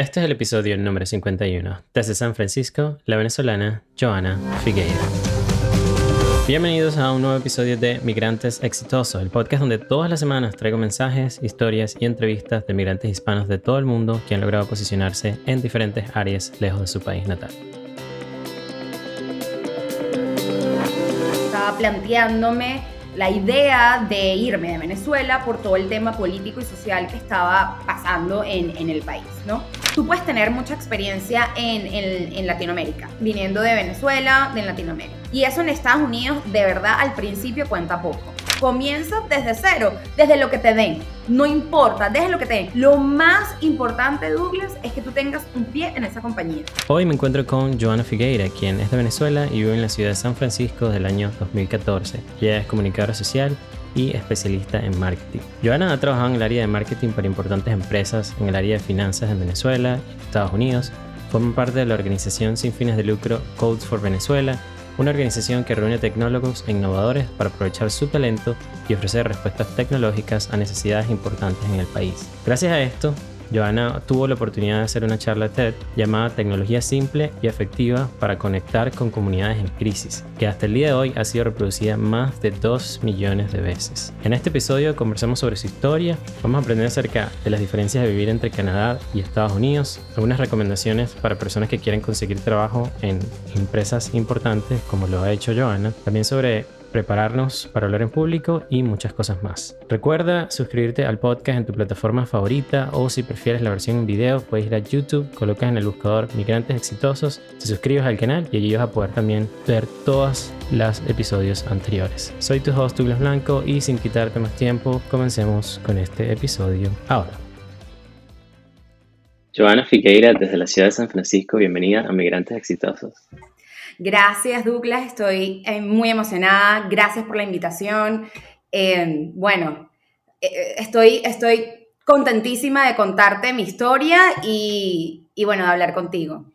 Este es el episodio número 51. Desde San Francisco, la venezolana Joana Figueira. Bienvenidos a un nuevo episodio de Migrantes Exitosos, el podcast donde todas las semanas traigo mensajes, historias y entrevistas de migrantes hispanos de todo el mundo que han logrado posicionarse en diferentes áreas lejos de su país natal. Estaba planteándome la idea de irme de Venezuela por todo el tema político y social que estaba pasando en, el país, ¿no? Tú puedes tener mucha experiencia en, en, en, Latinoamérica, viniendo de Venezuela, de Latinoamérica. Y eso en Estados Unidos, de verdad, al principio cuenta poco. Comienza desde cero, desde lo que te den. No importa, desde lo que te den. Lo más importante, Douglas, es que tú tengas un pie en esa compañía. Hoy me encuentro con Joana Figueira, quien es de Venezuela y vive en la ciudad de San Francisco desde el año 2014. Ella es comunicadora social y especialista en marketing. Joana ha trabajado en el área de marketing para importantes empresas en el área de finanzas en Venezuela y Estados Unidos. Forma parte de la organización sin fines de lucro Codes for Venezuela, una organización que reúne tecnólogos e innovadores para aprovechar su talento y ofrecer respuestas tecnológicas a necesidades importantes en el país. Gracias a esto, Joana tuvo la oportunidad de hacer una charla TED llamada Tecnología Simple y Efectiva para conectar con comunidades en crisis, que hasta el día de hoy ha sido reproducida más de 2 millones de veces. En este episodio conversamos sobre su historia, vamos a aprender acerca de las diferencias de vivir entre Canadá y Estados Unidos, algunas recomendaciones para personas que quieren conseguir trabajo en empresas importantes como lo ha hecho Joana, también sobre prepararnos para hablar en público y muchas cosas más. Recuerda suscribirte al podcast en tu plataforma favorita o si prefieres la versión en video puedes ir a YouTube, colocas en el buscador Migrantes Exitosos, te suscribes al canal y allí vas a poder también ver todos los episodios anteriores. Soy tu host Douglas Blanco y sin quitarte más tiempo comencemos con este episodio ahora. Joana Figueira desde la ciudad de San Francisco, bienvenida a Migrantes Exitosos. Gracias, Douglas. Estoy eh, muy emocionada. Gracias por la invitación. Eh, bueno, eh, estoy, estoy contentísima de contarte mi historia y, y bueno, de hablar contigo.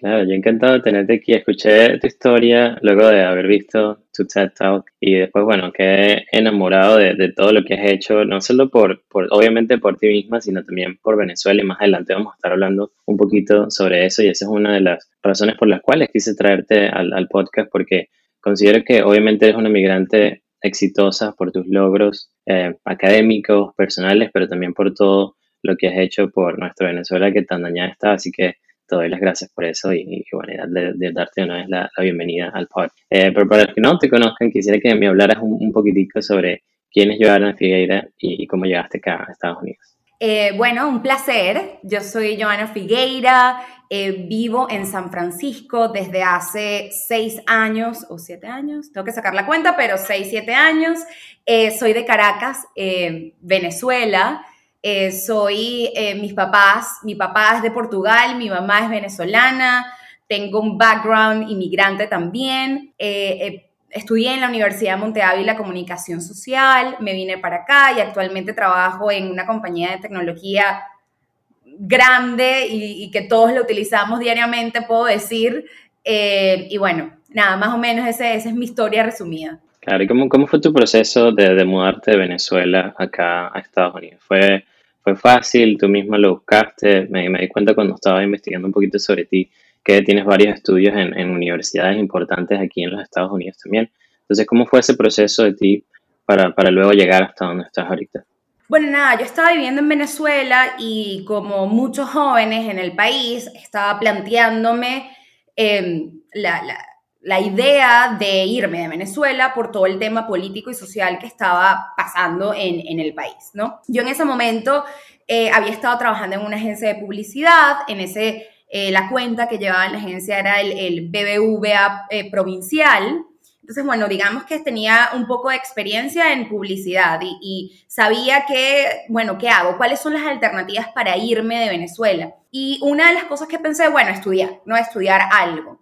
Claro, yo encantado de tenerte aquí. Escuché tu historia luego de haber visto tu TED Talk y después, bueno, quedé enamorado de, todo lo que has hecho, no solo por, obviamente por ti misma, sino también por Venezuela y más adelante vamos a estar hablando un poquito sobre eso y esa es una de las razones por las cuales quise traerte al, al podcast porque considero que obviamente eres una migrante exitosa por tus logros eh, académicos, personales, pero también por todo lo que has hecho por nuestra Venezuela que tan dañada está, así que te doy las gracias por eso y, bueno, de, darte una vez la, bienvenida al pod. Eh, pero para los que no te conozcan, quisiera que me hablaras un, un poquitico sobre quién es Joana Figueira y, cómo llegaste acá a Estados Unidos. Eh, bueno, un placer. Yo soy Joana Figueira, eh, vivo en San Francisco desde hace seis años o siete años, tengo que sacar la cuenta, pero seis, siete años. Soy de Caracas, Venezuela. Eh, soy, eh, mis papás, mi papá es de Portugal, mi mamá es venezolana, tengo un background inmigrante también. Eh, estudié en la Universidad de Monte Ávila Comunicación Social, me vine para acá y actualmente trabajo en una compañía de tecnología grande y, que todos lo utilizamos diariamente, puedo decir. y bueno, nada, más o menos ese, esa es mi historia resumida. Claro, ¿y cómo, cómo fue tu proceso de, de, mudarte de Venezuela acá a Estados Unidos? ¿Fue, fue fácil? ¿Tú misma lo buscaste? Me, di cuenta cuando estaba investigando un poquito sobre ti que tienes varios estudios en, universidades importantes aquí en los Estados Unidos también. Entonces, ¿cómo fue ese proceso de ti para, para luego llegar hasta donde estás ahorita? Bueno, nada, yo estaba viviendo en Venezuela y como muchos jóvenes en el país, estaba planteándome eh, la, la la idea de irme de Venezuela por todo el tema político y social que estaba pasando en, en el país, ¿no? Yo en ese momento eh, había estado trabajando en una agencia de publicidad, en ese, eh, la cuenta que llevaba en la agencia era el, BBVA eh, provincial, entonces, bueno, digamos que tenía un poco de experiencia en publicidad y, y, sabía que, bueno, ¿qué hago? ¿Cuáles son las alternativas para irme de Venezuela? Y una de las cosas que pensé, bueno, estudiar, ¿no? Estudiar algo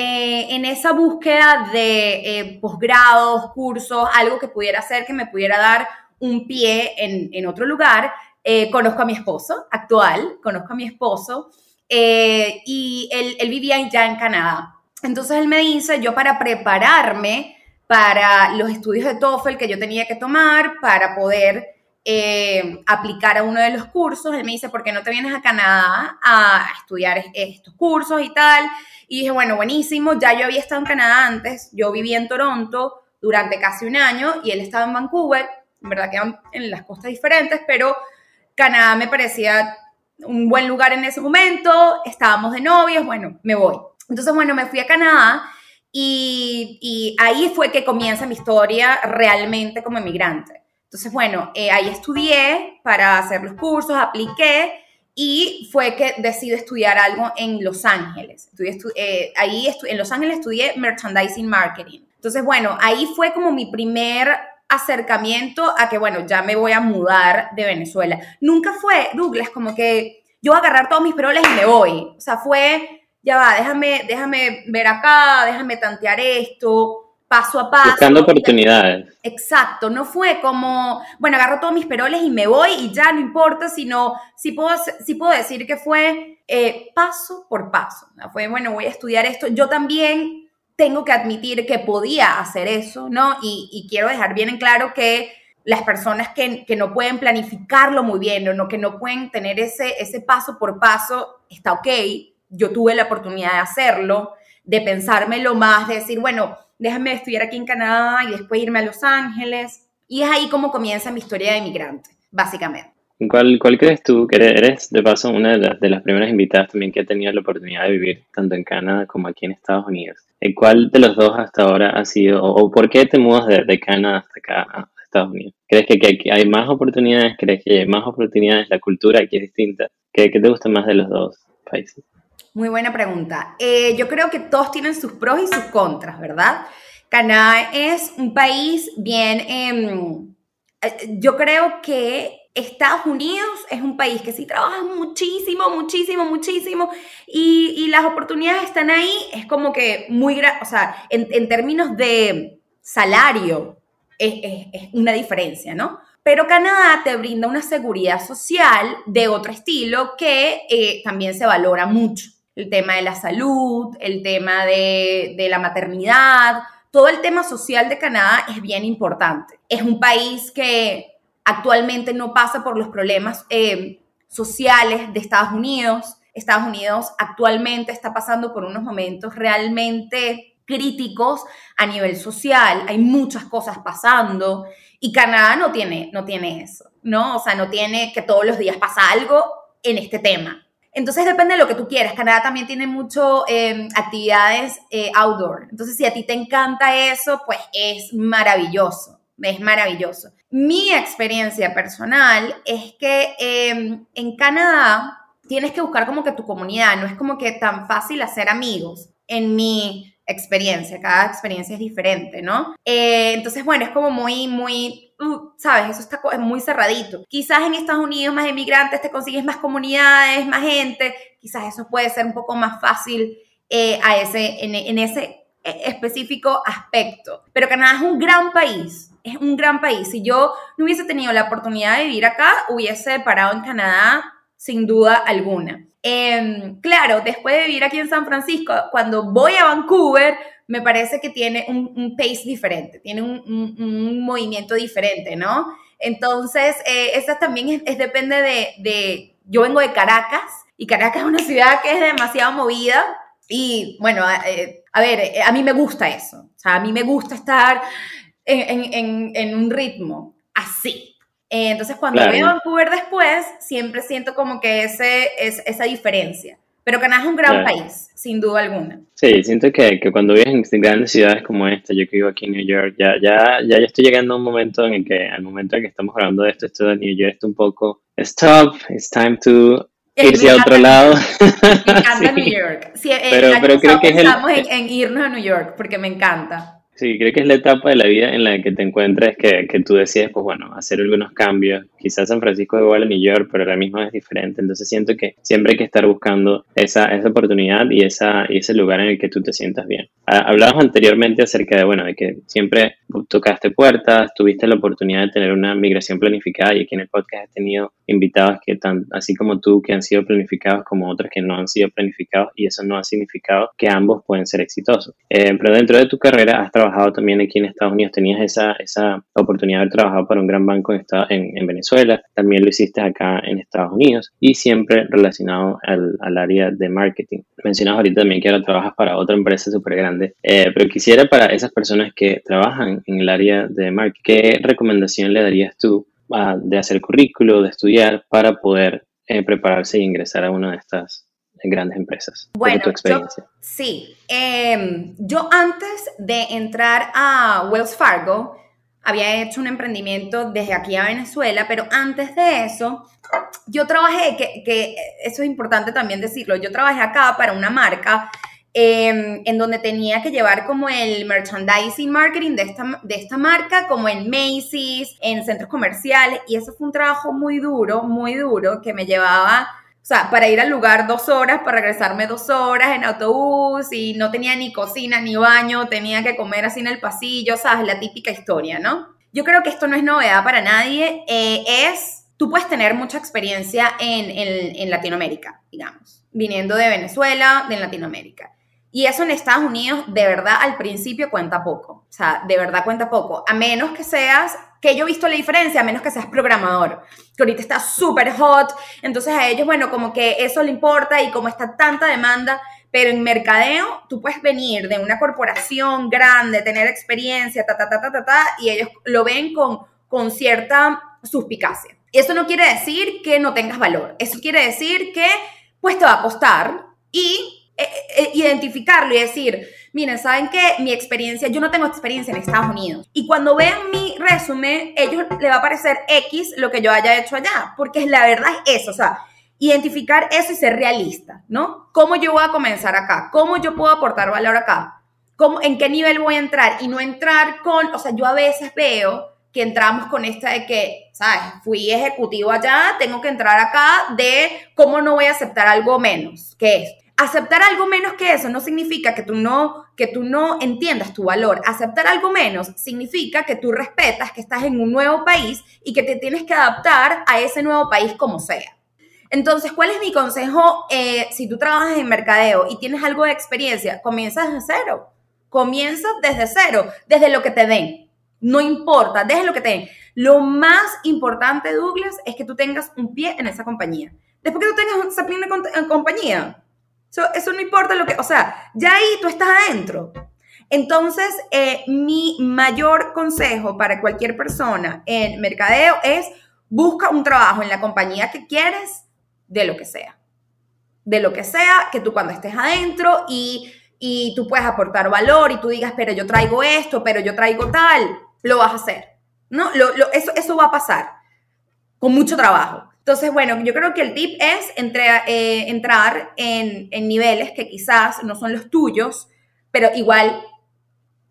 eh, en esa búsqueda de eh, posgrados, cursos, algo que pudiera hacer que me pudiera dar un pie en, otro lugar, eh, conozco a mi esposo actual, conozco a mi esposo, y él, él vivía ya en Canadá. Entonces él me dice, yo para prepararme para los estudios de TOEFL que yo tenía que tomar, para poder eh, aplicar a uno de los cursos. Él me dice, ¿por qué no te vienes a Canadá a estudiar estos cursos y tal? Y dije, bueno, buenísimo, ya yo había estado en Canadá antes, yo viví en Toronto durante casi un año y él estaba en Vancouver, en verdad que en las costas diferentes, pero Canadá me parecía un buen lugar en ese momento, estábamos de novios, bueno, me voy. Entonces, bueno, me fui a Canadá y, y ahí fue que comienza mi historia realmente como emigrante. Entonces, bueno, eh, ahí estudié para hacer los cursos, apliqué y fue que decidí estudiar algo en Los Ángeles. Eh, ahí en Los Ángeles estudié Merchandising Marketing. Entonces, bueno, ahí fue como mi primer acercamiento a que, bueno, ya me voy a mudar de Venezuela. Nunca fue, Douglas, como que yo voy a agarrar todos mis peroles y me voy. O sea, fue, ya va, déjame, déjame ver acá, déjame tantear esto paso a paso. Buscando oportunidades. Exacto, no fue como, bueno, agarro todos mis peroles y me voy y ya no importa, sino sí puedo, sí puedo decir que fue eh, paso por paso. Fue, bueno, voy a estudiar esto. Yo también tengo que admitir que podía hacer eso, ¿no? Y, quiero dejar bien en claro que las personas que, que, no pueden planificarlo muy bien o no, que no pueden tener ese, ese paso por paso, está ok. Yo tuve la oportunidad de hacerlo, de pensármelo más, de decir, bueno, déjame estudiar aquí en Canadá y después irme a Los Ángeles. Y es ahí como comienza mi historia de inmigrante, básicamente. ¿Cuál, ¿Cuál, crees tú que eres, de paso, una de, las primeras invitadas también que ha tenido la oportunidad de vivir tanto en Canadá como aquí en Estados Unidos? ¿Cuál de los dos hasta ahora ha sido, o, por qué te mudas de, Canadá hasta acá a Estados Unidos? ¿Crees que, que, hay más oportunidades? ¿Crees que hay más oportunidades? ¿La cultura aquí es distinta? ¿Qué, qué te gusta más de los dos países? Muy buena pregunta. Eh, yo creo que todos tienen sus pros y sus contras, ¿verdad? Canadá es un país bien, em, eh, yo creo que Estados Unidos es un país que sí trabaja muchísimo, muchísimo, muchísimo y, las oportunidades están ahí, es como que muy, o sea, en, términos de salario es, una diferencia, ¿no? Pero Canadá te brinda una seguridad social de otro estilo que eh, también se valora mucho el tema de la salud, el tema de, la maternidad, todo el tema social de Canadá es bien importante. Es un país que actualmente no pasa por los problemas eh, sociales de Estados Unidos. Estados Unidos actualmente está pasando por unos momentos realmente críticos a nivel social, hay muchas cosas pasando y Canadá no tiene, no tiene eso, ¿no? O sea, no tiene que todos los días pasa algo en este tema. Entonces depende de lo que tú quieras. Canadá también tiene mucho em, actividades eh, outdoor. Entonces si a ti te encanta eso, pues es maravilloso. Es maravilloso. Mi experiencia personal es que em, en Canadá tienes que buscar como que tu comunidad. No es como que tan fácil hacer amigos. En mi experiencia, cada experiencia es diferente, ¿no? Eh, entonces, bueno, es como muy, muy, ¿sabes? Eso está muy cerradito. Quizás en Estados Unidos más emigrantes te consigues más comunidades, más gente, quizás eso puede ser un poco más fácil eh, a ese, en, en ese eh, específico aspecto. Pero Canadá es un gran país, es un gran país. Si yo no hubiese tenido la oportunidad de vivir acá, hubiese parado en Canadá sin duda alguna. Em, claro, después de vivir aquí en San Francisco, cuando voy a Vancouver, me parece que tiene un, pace diferente, tiene un, movimiento diferente, ¿no? Entonces, eh, esa también es, depende de, yo vengo de Caracas y Caracas es una ciudad que es demasiado movida y bueno, eh, a ver, eh, a mí me gusta eso, o sea, a mí me gusta estar en, en un ritmo así, eh, entonces, cuando veo Vancouver después, siempre siento como que ese, es, esa diferencia. Pero Canadá es un gran país, sin duda alguna. Sí, siento que, que, cuando vives en grandes ciudades como esta, yo que vivo aquí en New York, ya, ya, ya, estoy llegando a un momento en el que, al momento en que estamos hablando de esto, esto de New York está un poco, stop, it's time to irse a otro lado. Me encanta New York. Sí, pero, pero creo que es el... en, en irnos a New York, porque me encanta. Sí, creo que es la etapa de la vida en la que te encuentres que, que tú decides, pues bueno, hacer algunos cambios. Quizás San Francisco es igual a New York, pero ahora mismo es diferente. Entonces siento que siempre hay que estar buscando esa, esa oportunidad y, esa, y ese lugar en el que tú te sientas bien. Hablabas anteriormente acerca de, bueno, de que siempre tocaste puertas, tuviste la oportunidad de tener una migración planificada y aquí en el podcast has tenido invitados que tan, así como tú, que han sido planificados como otros que no han sido planificados y eso no ha significado que ambos pueden ser exitosos. Eh, pero dentro de tu carrera has trabajado también aquí en Estados Unidos, tenías esa, esa oportunidad de haber trabajado para un gran banco en, en, en Venezuela, también lo hiciste acá en Estados Unidos y siempre relacionado al, al área de marketing. Mencionas ahorita también que ahora trabajas para otra empresa súper grande, eh, pero quisiera para esas personas que trabajan en el área de marketing, ¿qué recomendación le darías tú de hacer currículo, de estudiar para poder eh, prepararse e ingresar a una de estas grandes empresas? Bueno, tu experiencia. sí. Em, yo antes de entrar a Wells Fargo, había hecho un emprendimiento desde aquí a Venezuela, pero antes de eso, yo trabajé, que, que eso es importante también decirlo, yo trabajé acá para una marca em, en donde tenía que llevar como el merchandising marketing de esta, de esta marca, como en Macy's, en centros comerciales, y eso fue un trabajo muy duro, muy duro, que me llevaba o sea, para ir al lugar dos horas, para regresarme dos horas en autobús y no tenía ni cocina ni baño, tenía que comer así en el pasillo, ¿sabes? La típica historia, ¿no? Yo creo que esto no es novedad para nadie, eh, es, tú puedes tener mucha experiencia en, en Latinoamérica, digamos, viniendo de Venezuela, de Latinoamérica. Y eso en Estados Unidos, de verdad, al principio cuenta poco. O sea, de verdad cuenta poco. A menos que seas que yo he visto la diferencia, a menos que seas programador, que ahorita está súper hot, entonces a ellos, bueno, como que eso le importa y como está tanta demanda, pero en mercadeo tú puedes venir de una corporación grande, tener experiencia, ta, ta, ta, ta, ta, ta, y ellos lo ven con, con cierta suspicacia. Eso no quiere decir que no tengas valor, eso quiere decir que pues te va a costar y identificarlo y decir, miren, ¿saben qué? Mi experiencia, yo no tengo experiencia en Estados Unidos. Y cuando vean mi resumen, ellos le va a parecer X lo que yo haya hecho allá, porque la verdad es eso, o sea, identificar eso y ser realista, ¿no? ¿Cómo yo voy a comenzar acá? ¿Cómo yo puedo aportar valor acá? ¿Cómo, ¿En qué nivel voy a entrar? Y no entrar con, o sea, yo a veces veo que entramos con esta de que, ¿sabes? Fui ejecutivo allá, tengo que entrar acá de cómo no voy a aceptar algo menos que esto aceptar algo menos que eso no significa que tú no, que tú no entiendas tu valor. Aceptar algo menos significa que tú respetas que estás en un nuevo país y que te tienes que adaptar a ese nuevo país como sea. Entonces, ¿cuál es mi consejo eh, si tú trabajas en mercadeo y tienes algo de experiencia? Comienza desde cero. Comienza desde cero, desde lo que te den. No importa, desde lo que te den. Lo más importante, Douglas, es que tú tengas un pie en esa compañía. Después que tú tengas esa pie en compañía, eso no importa lo que, o sea, ya ahí tú estás adentro. Entonces, eh, mi mayor consejo para cualquier persona en mercadeo es busca un trabajo en la compañía que quieres, de lo que sea. De lo que sea, que tú cuando estés adentro y, y tú puedes aportar valor y tú digas, pero yo traigo esto, pero yo traigo tal, lo vas a hacer. ¿No? Lo, eso, eso va a pasar con mucho trabajo. Entonces, bueno, yo creo que el tip es eh, entrar en, niveles que quizás no son los tuyos, pero igual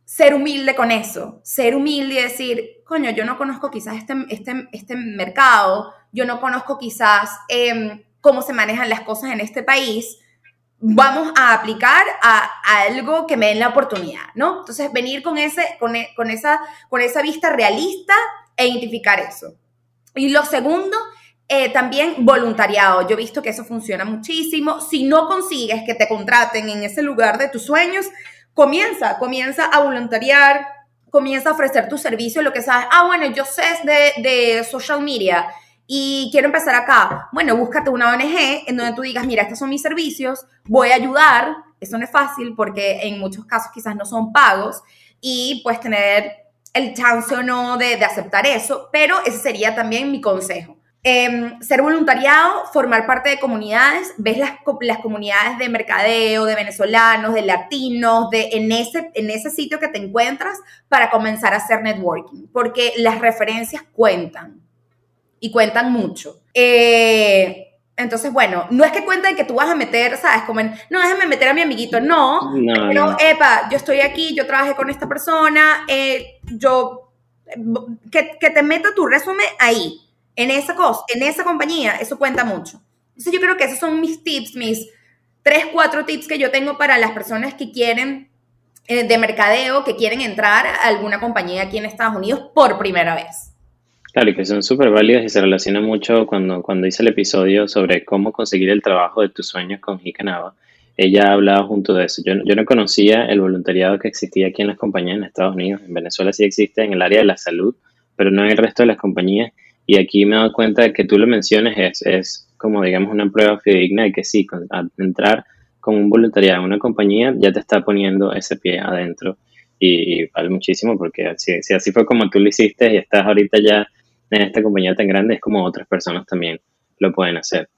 ser humilde con eso, ser humilde y decir, coño, yo no conozco quizás este, este, este mercado, yo no conozco quizás em, cómo se manejan las cosas en este país, vamos a aplicar a, algo que me den la oportunidad, ¿no? Entonces, venir con, ese, con, e, con, esa, con esa vista realista e identificar eso. Y lo segundo eh, también voluntariado. Yo he visto que eso funciona muchísimo. Si no consigues que te contraten en ese lugar de tus sueños, comienza, comienza a voluntariar, comienza a ofrecer tu servicio, lo que sabes. Ah, bueno, yo sé de, de social media y quiero empezar acá. Bueno, búscate una ONG en donde tú digas, mira, estos son mis servicios, voy a ayudar. Eso no es fácil porque en muchos casos quizás no son pagos y puedes tener el chance o no de, de aceptar eso, pero ese sería también mi consejo Em, ser voluntariado, formar parte de comunidades, ves las, las, comunidades de mercadeo, de venezolanos, de latinos, de, en, ese, en ese sitio que te encuentras para comenzar a hacer networking, porque las referencias cuentan y cuentan mucho. Eh, entonces, bueno, no es que cuenten que tú vas a meter, ¿sabes? Como en, no, déjame meter a mi amiguito, no, pero, epa, yo estoy aquí, yo trabajé con esta persona, eh, yo, que, que te meta tu resumen ahí en esa cosa, en esa compañía, eso cuenta mucho. Entonces yo creo que esos son mis tips, mis tres, cuatro tips que yo tengo para las personas que quieren eh, de mercadeo, que quieren entrar a alguna compañía aquí en Estados Unidos por primera vez. Claro, y que son súper válidas y se relacionan mucho cuando, cuando hice el episodio sobre cómo conseguir el trabajo de tus sueños con Hikanaba. Ella hablaba junto de eso. Yo, yo no conocía el voluntariado que existía aquí en las compañías en Estados Unidos. En Venezuela sí existe en el área de la salud, pero no en el resto de las compañías. Y aquí me he dado cuenta de que tú lo menciones es, es como, digamos, una prueba fidedigna de que sí, al entrar con un voluntariado en una compañía ya te está poniendo ese pie adentro. Y, vale muchísimo porque si, si así fue como tú lo hiciste y estás ahorita ya en esta compañía tan grande, es como otras personas también lo pueden hacer.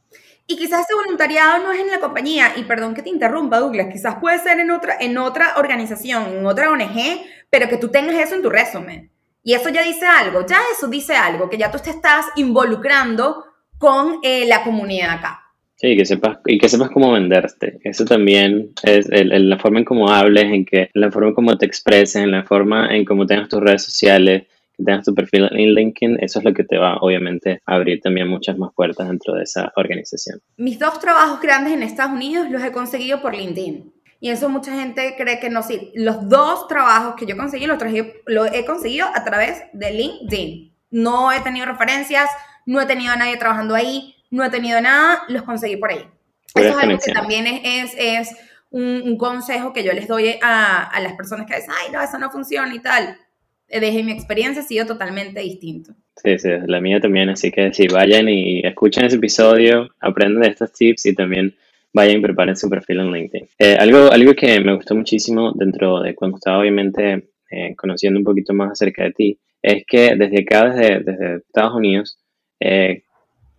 Y quizás ese voluntariado no es en la compañía, y perdón que te interrumpa, Douglas, quizás puede ser en otra, en otra organización, en otra ONG, pero que tú tengas eso en tu resumen. Y eso ya dice algo, ya eso dice algo, que ya tú te estás involucrando con eh, la comunidad acá. Sí, que sepas, y que sepas cómo venderte. Eso también es la forma en cómo hables, en que, la forma en cómo te expreses, en la forma en cómo tengas tus redes sociales, que tengas tu perfil en LinkedIn, eso es lo que te va, obviamente, a abrir también muchas más puertas dentro de esa organización. Mis dos trabajos grandes en Estados Unidos los he conseguido por LinkedIn. Y eso mucha gente cree que no. Sí, los dos trabajos que yo conseguí los, traje, los he conseguido a través de LinkedIn. No he tenido referencias, no he tenido a nadie trabajando ahí, no he tenido nada, los conseguí por ahí. Eso es algo que también es, es, un, consejo que yo les doy a, a, las personas que dicen, ay, no, eso no funciona y tal. Desde mi experiencia ha sido totalmente distinto. Sí, sí, la mía también, así que sí, vayan y escuchen ese episodio, aprendan de estos tips y también vayan y preparen su perfil en LinkedIn. Eh, algo, algo que me gustó muchísimo dentro de cuando estaba obviamente eh, conociendo un poquito más acerca de ti, es que desde acá, desde, desde Estados Unidos, eh,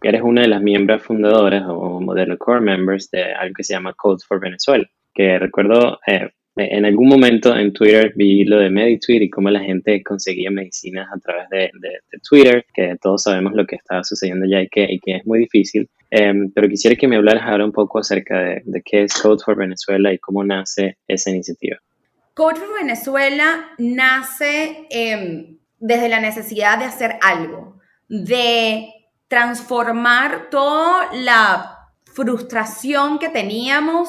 eres una de las miembros fundadoras o de los core members de algo que se llama Code for Venezuela, que recuerdo eh, en algún momento en Twitter vi lo de MediTweet y cómo la gente conseguía medicinas a través de, Twitter, que todos sabemos lo que está sucediendo ya y que, y que es muy difícil. Em, pero quisiera que me hablaras ahora un poco acerca de, de qué es Code for Venezuela y cómo nace esa iniciativa. Code for Venezuela nace em, desde la necesidad de hacer algo, de transformar toda la frustración que teníamos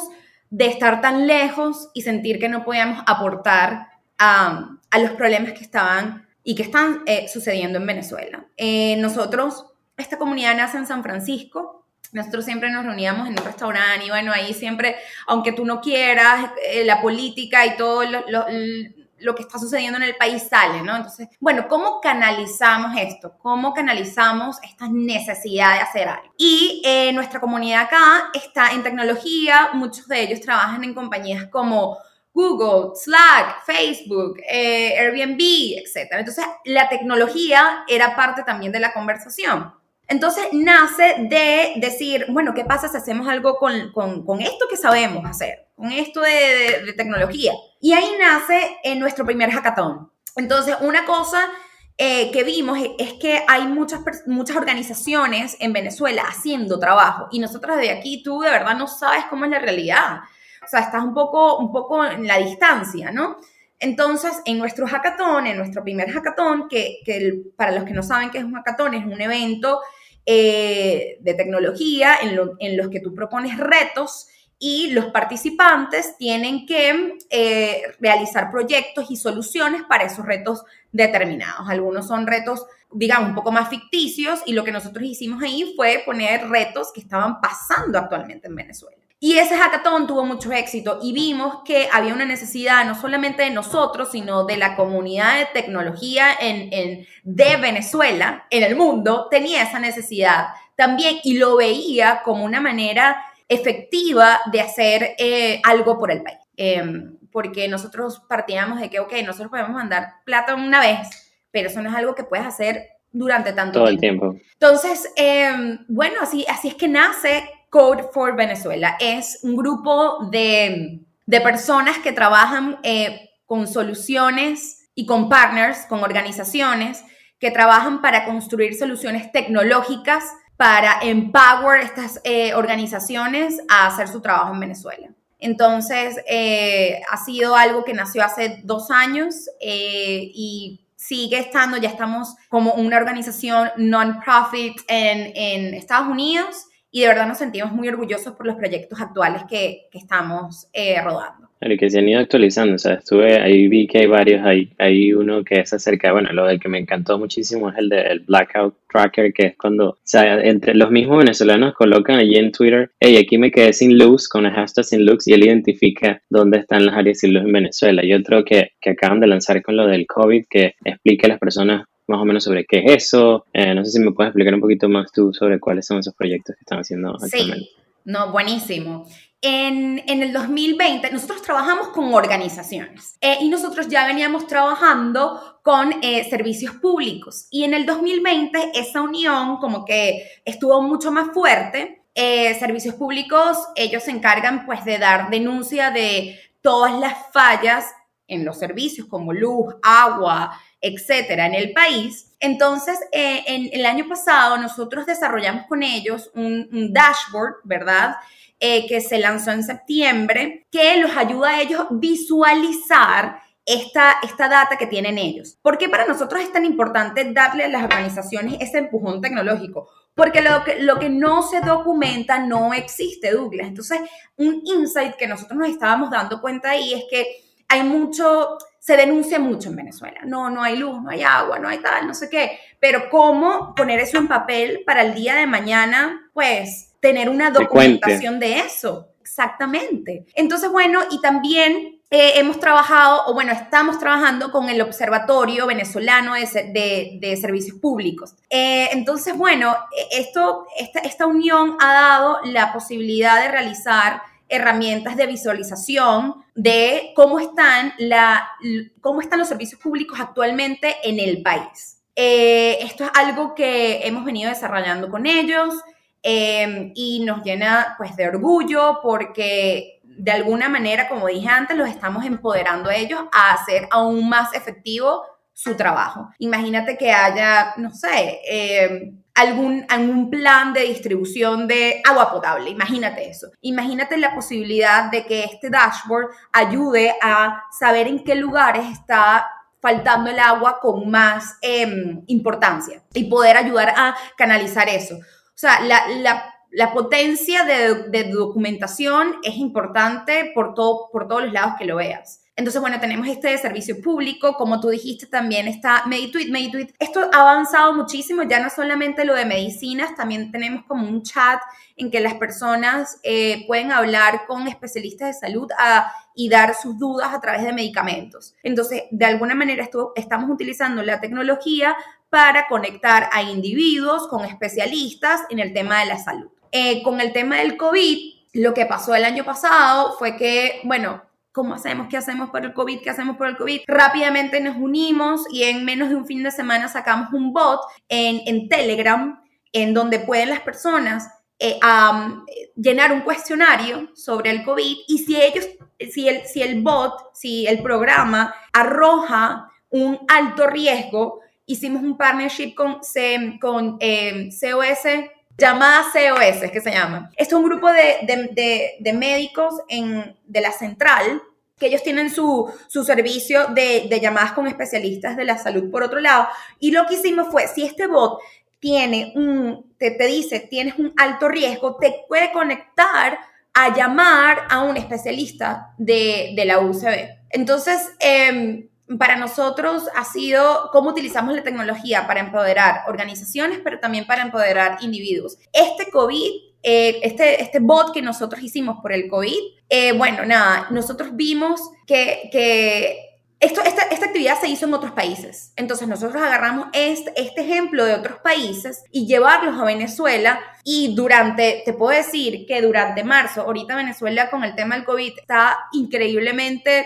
de estar tan lejos y sentir que no podíamos aportar a, los problemas que estaban y que están eh, sucediendo en Venezuela. Eh, nosotros, esta comunidad nace en San Francisco. Nosotros siempre nos reuníamos en un restaurante y bueno, ahí siempre, aunque tú no quieras, eh, la política y todo lo, lo que está sucediendo en el país sale, ¿no? Entonces, bueno, ¿cómo canalizamos esto? ¿Cómo canalizamos esta necesidad de hacer algo? Y eh, nuestra comunidad acá está en tecnología, muchos de ellos trabajan en compañías como Google, Slack, Facebook, eh, Airbnb, etc. Entonces, la tecnología era parte también de la conversación. Entonces nace de decir, bueno, ¿qué pasa si hacemos algo con, con, con esto que sabemos hacer, con esto de, de, tecnología? Y ahí nace en nuestro primer hackathon. Entonces, una cosa eh, que vimos es que hay muchas, muchas organizaciones en Venezuela haciendo trabajo y nosotros de aquí tú de verdad no sabes cómo es la realidad. O sea, estás un poco, un poco en la distancia, ¿no? Entonces, en nuestro hackathon, en nuestro primer hackathon, que, que para los que no saben qué es un hackathon, es un evento eh, de tecnología en, los que tú propones retos y los participantes tienen que eh, realizar proyectos y soluciones para esos retos determinados. Algunos son retos, digamos, un poco más ficticios y lo que nosotros hicimos ahí fue poner retos que estaban pasando actualmente en Venezuela. Y ese hackathon tuvo mucho éxito y vimos que había una necesidad no solamente de nosotros, sino de la comunidad de tecnología en, de Venezuela, en el mundo, tenía esa necesidad también y lo veía como una manera efectiva de hacer eh, algo por el país. Em, porque nosotros partíamos de que, ok, nosotros podemos mandar plata una vez, pero eso no es algo que puedes hacer durante tanto Todo el tiempo. Entonces, em, bueno, así, así es que nace Code for Venezuela. Es un grupo de, personas que trabajan eh, con soluciones y con partners, con organizaciones que trabajan para construir soluciones tecnológicas para empower estas eh, organizaciones a hacer su trabajo en Venezuela. Entonces, eh, ha sido algo que nació hace dos años y sigue estando, ya estamos como una organización non-profit en, en Estados Unidos y de verdad nos sentimos muy orgullosos por los proyectos actuales que, que estamos eh, rodando. El que se han ido actualizando, o sea, estuve, ahí vi que hay varios, hay, hay uno que es acerca, bueno, lo del que me encantó muchísimo es el del Blackout Tracker, que es cuando, o sea, entre los mismos venezolanos colocan allí en Twitter, hey, aquí me quedé sin luz, con el hashtag sin luz, y él identifica dónde están las áreas sin luz en Venezuela. Y otro que, que acaban de lanzar con lo del COVID, que explica a las personas más o menos sobre qué es eso. Eh, no sé si me puedes explicar un poquito más tú sobre cuáles son esos proyectos que están haciendo actualmente. Sí, no, buenísimo. En, en, el 2020 nosotros trabajamos con organizaciones eh, y nosotros ya veníamos trabajando con eh, servicios públicos y en el 2020 esa unión como que estuvo mucho más fuerte. Eh, servicios públicos, ellos se encargan pues de dar denuncia de todas las fallas en los servicios como luz, agua, etcétera, en el país. Entonces, en el año pasado nosotros desarrollamos con ellos un, un dashboard, ¿verdad? Eh, que se lanzó en septiembre, que los ayuda a ellos visualizar esta, esta data que tienen ellos. ¿Por qué para nosotros es tan importante darle a las organizaciones ese empujón tecnológico? Porque lo que, lo que no se documenta no existe, Douglas. Entonces, un insight que nosotros nos estábamos dando cuenta ahí es que hay mucho, se denuncia mucho en Venezuela. No, no hay luz, no hay agua, no hay tal, no sé qué. Pero ¿cómo poner eso en papel para el día de mañana? Pues tener una documentación de eso. Exactamente. Entonces, bueno, y también eh, hemos trabajado, o bueno, estamos trabajando con el Observatorio Venezolano de, de, Servicios Públicos. Eh, entonces, bueno, esto, esta, esta unión ha dado la posibilidad de realizar herramientas de visualización de cómo están, la, cómo están los servicios públicos actualmente en el país. Eh, esto es algo que hemos venido desarrollando con ellos. Em, y nos llena pues de orgullo porque de alguna manera, como dije antes, los estamos empoderando a ellos a hacer aún más efectivo su trabajo. Imagínate que haya, no sé, em, algún, algún plan de distribución de agua potable, imagínate eso. Imagínate la posibilidad de que este dashboard ayude a saber en qué lugares está faltando el agua con más em, importancia y poder ayudar a canalizar eso. O sea, la, potencia de, documentación es importante por, todo, por todos los lados que lo veas. Entonces, bueno, tenemos este servicio público, como tú dijiste, también está MediTweet. MediTweet, esto ha avanzado muchísimo, ya no solamente lo de medicinas, también tenemos como un chat en que las personas eh, pueden hablar con especialistas de salud ah, y dar sus dudas a través de medicamentos. Entonces, de alguna manera esto, estamos utilizando la tecnología para conectar a individuos con especialistas en el tema de la salud. Eh, con el tema del COVID, lo que pasó el año pasado fue que, bueno, ¿cómo hacemos? ¿Qué hacemos por el COVID? ¿Qué hacemos por el COVID? Rápidamente nos unimos y en menos de un fin de semana sacamos un bot en, en Telegram en donde pueden las personas eh, llenar un cuestionario sobre el COVID y si ellos, si el, si el bot, si el programa arroja un alto riesgo, hicimos un partnership con, con eh, COS, llamada COS, que se llama. Es un grupo de, médicos en, de la central que ellos tienen su, servicio de, llamadas con especialistas de la salud por otro lado. Y lo que hicimos fue, si este bot tiene un, te, te dice, tienes un alto riesgo, te puede conectar a llamar a un especialista de, la UCB. Entonces, eh, para nosotros ha sido cómo utilizamos la tecnología para empoderar organizaciones, pero también para empoderar individuos. Este COVID, eh, este, este bot que nosotros hicimos por el COVID, eh, bueno, nada, nosotros vimos que, que esto, esta, esta, actividad se hizo en otros países. Entonces nosotros agarramos este, este ejemplo de otros países y llevarlos a Venezuela. Y durante, te puedo decir que durante marzo, ahorita Venezuela con el tema del COVID está increíblemente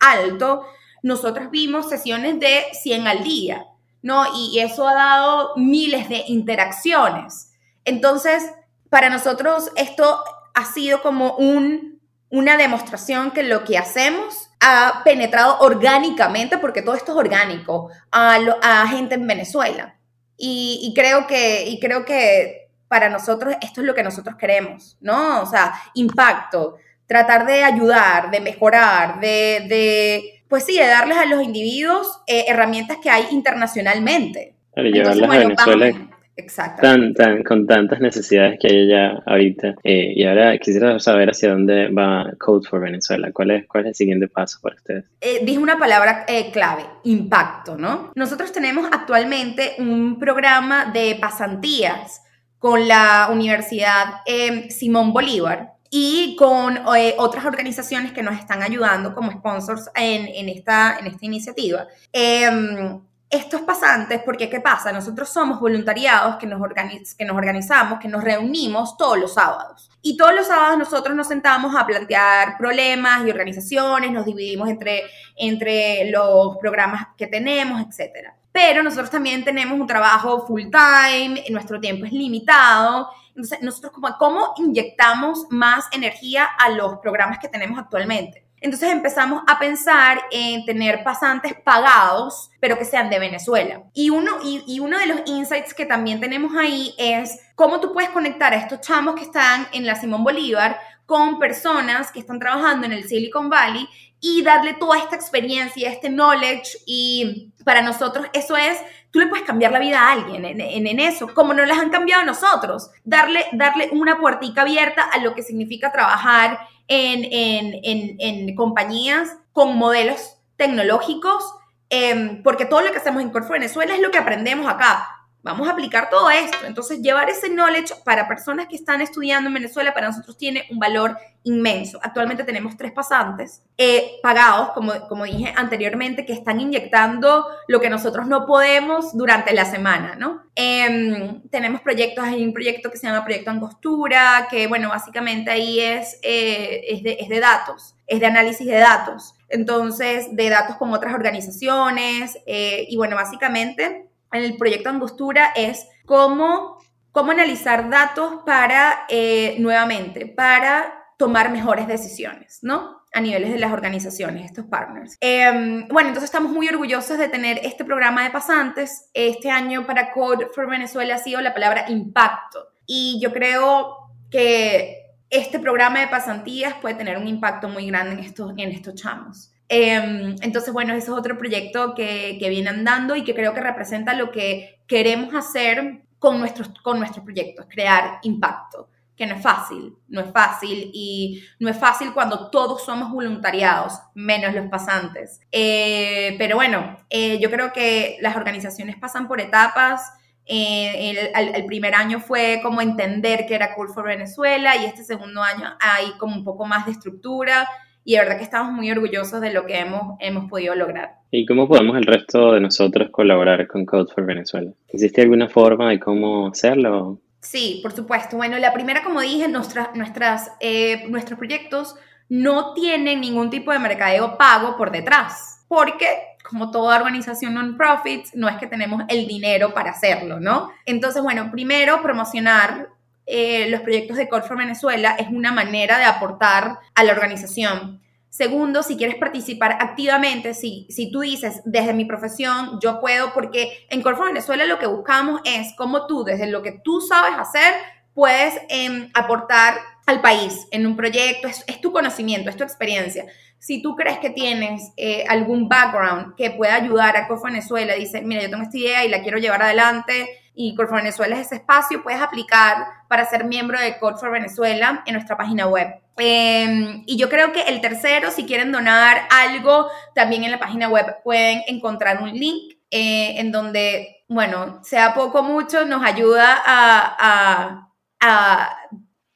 alto nosotros vimos sesiones de 100 al día, ¿no? Y eso ha dado miles de interacciones. Entonces, para nosotros esto ha sido como un, una demostración que lo que hacemos ha penetrado orgánicamente, porque todo esto es orgánico, a, a gente en Venezuela. Y, creo que, y creo que para nosotros esto es lo que nosotros queremos, ¿no? O sea, impacto, tratar de ayudar, de mejorar, de pues sí, de darles a los individuos eh, herramientas que hay internacionalmente. Para llevarlas a Venezuela. Exacto. Tan, tan, con tantas necesidades que hay ya ahorita. Eh, y ahora quisiera saber hacia dónde va Code for Venezuela. ¿Cuál es, cuál es el siguiente paso para ustedes? Eh, dije una palabra eh, clave, impacto, ¿no? Nosotros tenemos actualmente un programa de pasantías con la Universidad Simón Bolívar y con otras organizaciones que nos están ayudando como sponsors en, en, esta, en esta iniciativa. Em, estos pasantes, porque ¿qué pasa? Nosotros somos voluntariados que nos, que nos organizamos, que nos reunimos todos los sábados. Y todos los sábados nosotros nos sentamos a plantear problemas y organizaciones, nos dividimos entre, entre los programas que tenemos, etc. Pero nosotros también tenemos un trabajo full time, nuestro tiempo es limitado. Entonces, nosotros, ¿cómo inyectamos más energía a los programas que tenemos actualmente? Entonces empezamos a pensar en tener pasantes pagados, pero que sean de Venezuela. Y uno, y, uno de los insights que también tenemos ahí es cómo tú puedes conectar a estos chamos que están en la Simón Bolívar con personas que están trabajando en el Silicon Valley y darle toda esta experiencia, este knowledge y para nosotros eso es, tú le puedes cambiar la vida a alguien en, en, eso, como nos las han cambiado a nosotros, darle, darle una puertica abierta a lo que significa trabajar en, compañías con modelos tecnológicos, em, porque todo lo que hacemos en Corfo Venezuela es lo que aprendemos acá. Vamos a aplicar todo esto. Entonces, llevar ese knowledge para personas que están estudiando en Venezuela para nosotros tiene un valor inmenso. Actualmente tenemos tres pasantes eh, pagados, como, como dije anteriormente, que están inyectando lo que nosotros no podemos durante la semana, ¿no? Em, tenemos proyectos, hay un proyecto que se llama Proyecto Angostura, que, bueno, básicamente ahí es, eh, es, de, es de datos, es de análisis de datos. Entonces, de datos con otras organizaciones. Eh, y bueno, básicamente en el proyecto Angostura es cómo, cómo analizar datos para, eh, nuevamente, para tomar mejores decisiones, ¿no? A niveles de las organizaciones, estos partners. Em, bueno, entonces estamos muy orgullosos de tener este programa de pasantes. Este año para Code for Venezuela ha sido la palabra impacto. Y yo creo que este programa de pasantías puede tener un impacto muy grande en estos, en estos chamos. Em, entonces, bueno, ese es otro proyecto que, que, viene andando y que creo que representa lo que queremos hacer con nuestros, con nuestros proyectos, crear impacto, que no es fácil, no es fácil y no es fácil cuando todos somos voluntariados, menos los pasantes. Eh, pero bueno, eh, yo creo que las organizaciones pasan por etapas. Eh, el, el, primer año fue como entender que era Cool for Venezuela y este segundo año hay como un poco más de estructura y de verdad que estamos muy orgullosos de lo que hemos, hemos podido lograr. ¿Y cómo podemos el resto de nosotros colaborar con Code for Venezuela? ¿Existe alguna forma de cómo hacerlo? Sí, por supuesto. Bueno, la primera, como dije, nuestras, nuestras, eh, nuestros proyectos no tienen ningún tipo de mercadeo pago por detrás, porque como toda organización non-profit, no es que tenemos el dinero para hacerlo, ¿no? Entonces, bueno, primero promocionar eh, los proyectos de Call for Venezuela es una manera de aportar a la organización. Segundo, si quieres participar activamente, si, si tú dices, desde mi profesión, yo puedo, porque en Call for Venezuela lo que buscamos es cómo tú, desde lo que tú sabes hacer, puedes em, aportar al país en un proyecto, es, tu conocimiento, es tu experiencia. Si tú crees que tienes eh, algún background que pueda ayudar a Call for Venezuela, dice, mira, yo tengo esta idea y la quiero llevar adelante, y Code for Venezuela es ese espacio, puedes aplicar para ser miembro de Code for Venezuela en nuestra página web. Em, y yo creo que el tercero, si quieren donar algo, también en la página web pueden encontrar un link eh, en donde, bueno, sea poco o mucho, nos ayuda a, a,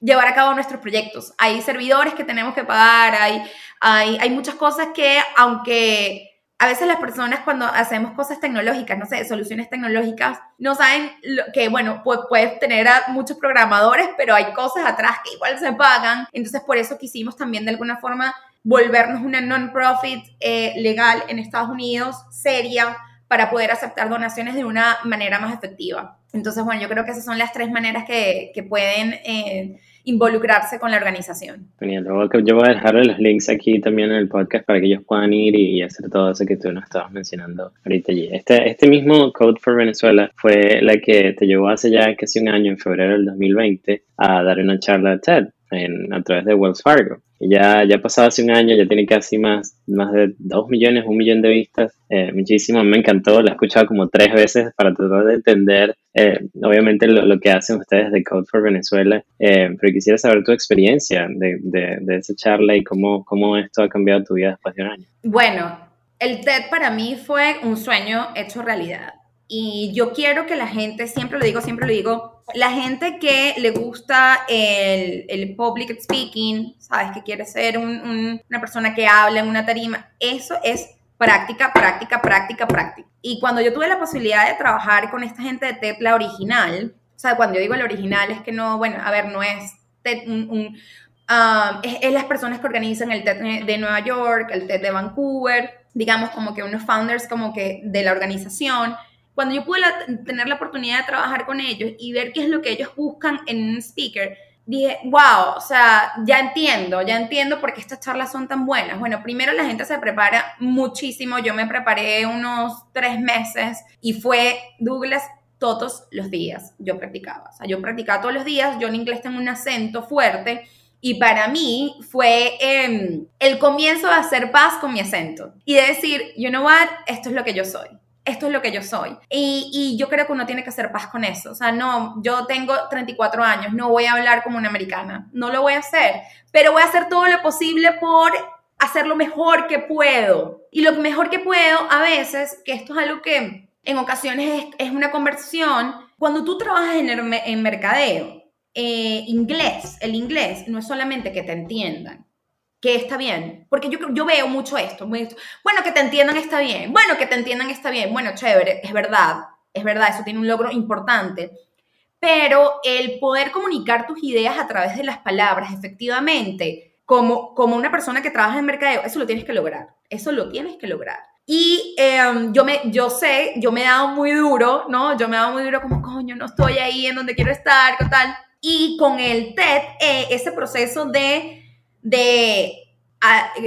llevar a cabo nuestros proyectos. Hay servidores que tenemos que pagar, hay, hay, hay muchas cosas que, aunque a veces las personas cuando hacemos cosas tecnológicas, no sé, soluciones tecnológicas, no saben que, bueno, puedes tener a muchos programadores, pero hay cosas atrás que igual se pagan. Entonces, por eso quisimos también de alguna forma volvernos una non-profit eh, legal en Estados Unidos, seria, para poder aceptar donaciones de una manera más efectiva. Entonces, bueno, yo creo que esas son las tres maneras que, que pueden... Eh, involucrarse con la organización. Genial. Yo voy a dejarle los links aquí también en el podcast para que ellos puedan ir y, hacer todo eso que tú nos estabas mencionando ahorita allí. Este, este mismo Code for Venezuela fue la que te llevó hace ya casi un año, en febrero del 2020, a dar una charla TED en, a través de Wells Fargo. ya, ya ha pasado hace un año, ya tiene casi más, más de dos millones, un millón de vistas. Eh, muchísimo, me encantó, la he escuchado como tres veces para tratar de entender, eh, obviamente, lo, que hacen ustedes de Code for Venezuela, eh, pero quisiera saber tu experiencia de, de, de, esa charla y cómo, cómo esto ha cambiado tu vida después de un año. Bueno, el TED para mí fue un sueño hecho realidad. Y yo quiero que la gente, siempre lo digo, siempre lo digo, la gente que le gusta el, el public speaking, sabes, que quiere ser una persona que habla en una tarima, eso es práctica, práctica, práctica, práctica. Y cuando yo tuve la posibilidad de trabajar con esta gente de TED, la original, o sea, cuando yo digo la original es que no, bueno, a ver, no es TED, un, um, es, las personas que organizan el TED de Nueva York, el TED de Vancouver, digamos como que unos founders como que de la organización, cuando yo pude tener la oportunidad de trabajar con ellos y ver qué es lo que ellos buscan en un speaker, dije, wow, o sea, ya entiendo, ya entiendo por qué estas charlas son tan buenas. Bueno, primero la gente se prepara muchísimo, yo me preparé unos tres meses y fue Douglas todos los días, yo practicaba, o sea, yo practicaba todos los días, yo en inglés tengo un acento fuerte. Y para mí fue em, el comienzo de hacer paz con mi acento y de decir, you know what, esto es lo que yo soy esto es lo que yo soy. Y, yo creo que uno tiene que hacer paz con eso. O sea, no, yo tengo 34 años, no voy a hablar como una americana, no lo voy a hacer, pero voy a hacer todo lo posible por hacer lo mejor que puedo. Y lo mejor que puedo a veces, que esto es algo que en ocasiones es, una conversación, cuando tú trabajas en, en mercadeo, eh, inglés, el inglés no es solamente que te entiendan, que está bien. Porque yo, yo veo mucho esto, Bueno, que te entiendan está bien. Bueno, que te entiendan está bien. Bueno, chévere, es verdad. Es verdad, eso tiene un logro importante. Pero el poder comunicar tus ideas a través de las palabras, efectivamente, como, como una persona que trabaja en mercadeo, eso lo tienes que lograr. Eso lo tienes que lograr. Y em, yo, me, yo sé, yo me he dado muy duro, ¿no? Yo me he dado muy duro como, coño, no estoy ahí en donde quiero estar, ¿qué tal? Y con el TED, eh, ese proceso de de